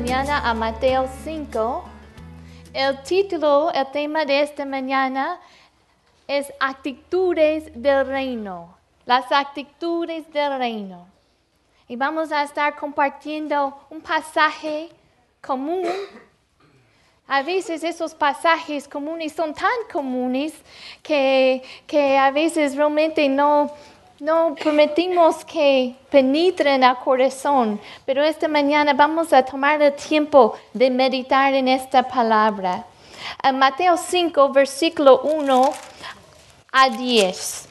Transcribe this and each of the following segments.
mañana a Mateo 5. El título, el tema de esta mañana es actitudes del reino. Las actitudes del reino. Y vamos a estar compartiendo un pasaje común. A veces esos pasajes comunes son tan comunes que, que a veces realmente no, no permitimos que penetren al corazón, pero esta mañana vamos a tomar el tiempo de meditar en esta palabra. En Mateo 5, versículo 1 a 10.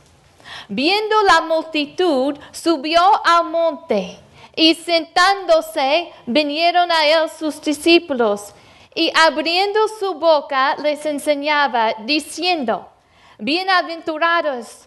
Viendo la multitud, subió al monte y sentándose vinieron a él sus discípulos y abriendo su boca les enseñaba diciendo, bienaventurados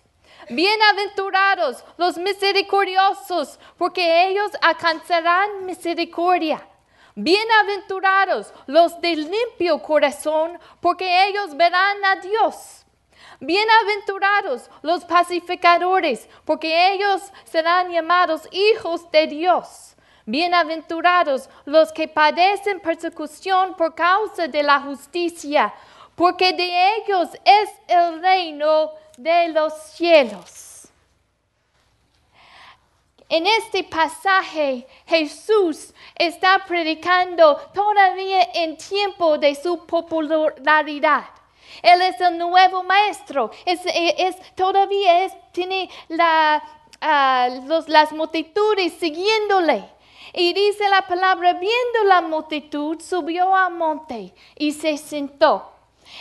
Bienaventurados los misericordiosos, porque ellos alcanzarán misericordia. Bienaventurados los de limpio corazón, porque ellos verán a Dios. Bienaventurados los pacificadores, porque ellos serán llamados hijos de Dios. Bienaventurados los que padecen persecución por causa de la justicia, porque de ellos es el reino de los cielos. En este pasaje Jesús está predicando todavía en tiempo de su popularidad. Él es el nuevo maestro. Es, todavía tiene la, ah, las multitudes siguiéndole. Y dice la palabra, viendo la multitud, subió al monte y se sentó.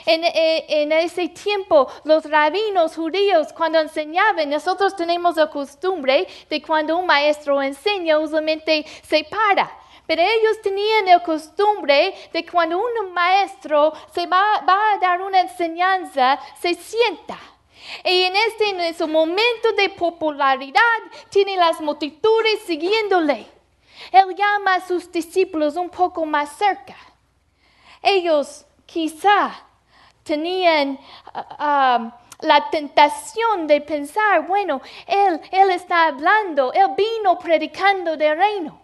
Eh, en, ese tiempo, los rabinos judíos, cuando enseñaban, nosotros tenemos la costumbre de cuando un maestro enseña, usualmente se para. Pero ellos tenían la costumbre de cuando un maestro se va, a dar una enseñanza, se sienta. Y en este en su momento de popularidad, tiene las multitudes siguiéndole. Él llama a sus discípulos un poco más cerca. Ellos quizá tenían ah, um, la tentación de pensar, bueno, él, él está hablando, Él vino predicando del reino.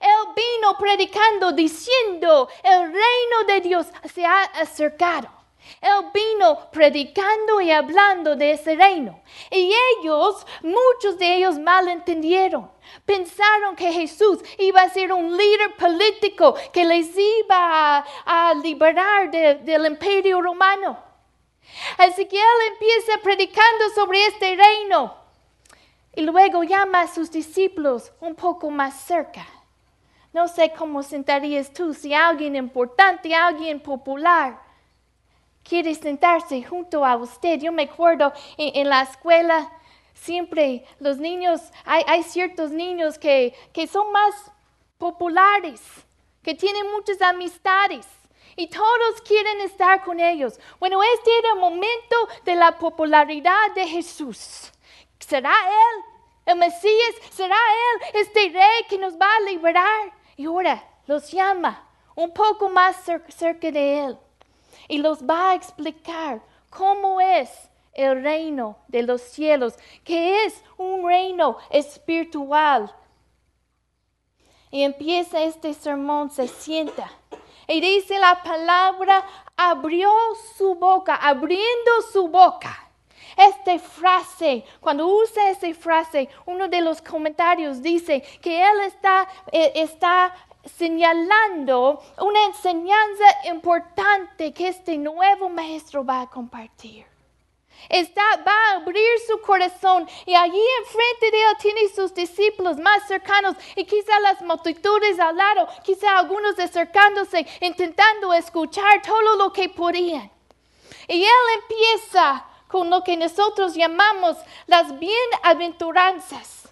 Él vino predicando diciendo, el reino de Dios se ha acercado. Él vino predicando y hablando de ese reino. Y ellos, muchos de ellos malentendieron. Pensaron que Jesús iba a ser un líder político que les iba a, liberar del imperio romano. Así que él empieza predicando sobre este reino. Y luego llama a sus discípulos un poco más cerca. No sé cómo sentarías tú si alguien importante, alguien popular, quiere sentarse junto a usted. Yo me acuerdo en, la escuela, siempre los niños, hay, ciertos niños que, que son más populares, que tienen muchas amistades y todos quieren estar con ellos. Bueno, este era el momento de la popularidad de Jesús. ¿Será Él el Mesías? ¿Será Él este rey que nos va a liberar? Y ahora los llama un poco más cerca de Él y los va a explicar cómo es el reino de los cielos, que es un reino espiritual. Y empieza este sermón, se sienta. Y dice la palabra, abrió su boca, abriendo su boca. Esta frase, cuando usa esa frase, uno de los comentarios dice que él está, eh, está señalando una enseñanza importante que este nuevo maestro va a compartir. Está, va a abrir su corazón y allí enfrente de él tiene sus discípulos más cercanos y quizá las multitudes al lado, quizá algunos acercándose, intentando escuchar todo lo que podían. Y él empieza con lo que nosotros llamamos las bienaventuranzas.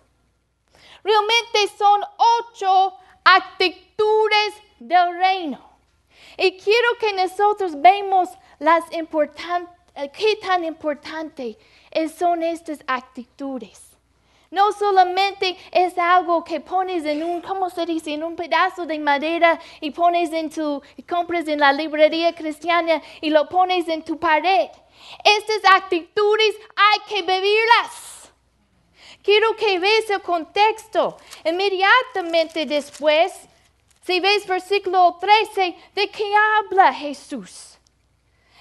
Realmente son ocho actitudes del reino. Y quiero que nosotros vemos las eh, qué tan importante es- son estas actitudes. No solamente es algo que pones en un, ¿cómo se dice? En un pedazo de madera y pones en tu, compras en la librería cristiana y lo pones en tu pared. Estas actitudes hay que vivirlas. Quiero que veas el contexto. Inmediatamente después, si ves versículo 13, ¿de qué habla Jesús?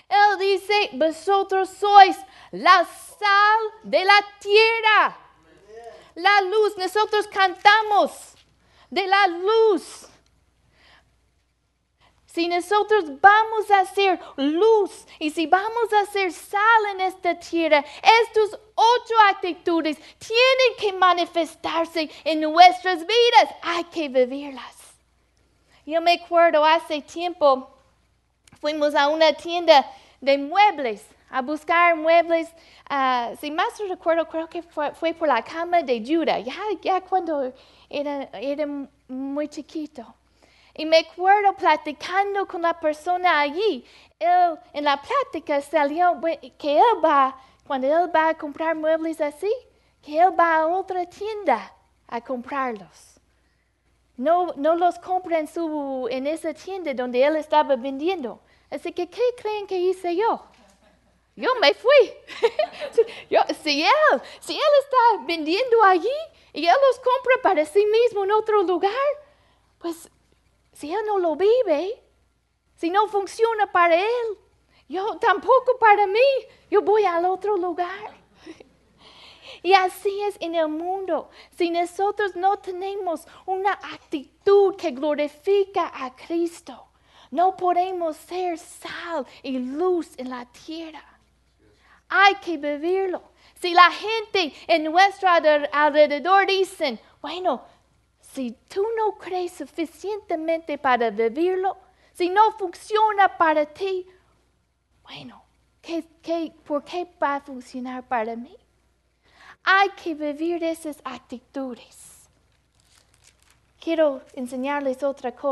Él dice, vosotros sois la sal de la tierra. La luz, nosotros cantamos de la luz. Si nosotros vamos a ser luz y si vamos a ser sal en esta tierra, estas ocho actitudes tienen que manifestarse en nuestras vidas. Hay que vivirlas. Yo me acuerdo hace tiempo, fuimos a una tienda de muebles a buscar muebles. ah, si más recuerdo, creo que fue, por la cama de Judah, ya, ya cuando era, era muy chiquito. Y me acuerdo platicando con la persona allí. Él, en la plática salió que él va, cuando él va a comprar muebles así, que él va a otra tienda a comprarlos. No, no los compra en, su, en esa tienda donde él estaba vendiendo. Así que, ¿qué creen que hice yo? Yo me fui. Si, él, si él está vendiendo allí y él los compra para sí mismo en otro lugar, pues si él no lo vive, si no funciona para él, yo tampoco para mí, yo voy al otro lugar. Y así es en el mundo. Si nosotros no tenemos una actitud que glorifica a Cristo, no podemos ser sal y luz en la tierra. Hay que vivirlo. Si la gente en nuestro alre- alrededor dicen, bueno, si tú no crees suficientemente para vivirlo, si no funciona para ti, bueno, ¿qué, qué, por qué va a funcionar para mí? Hay que vivir esas actitudes. Quiero enseñarles otra cosa.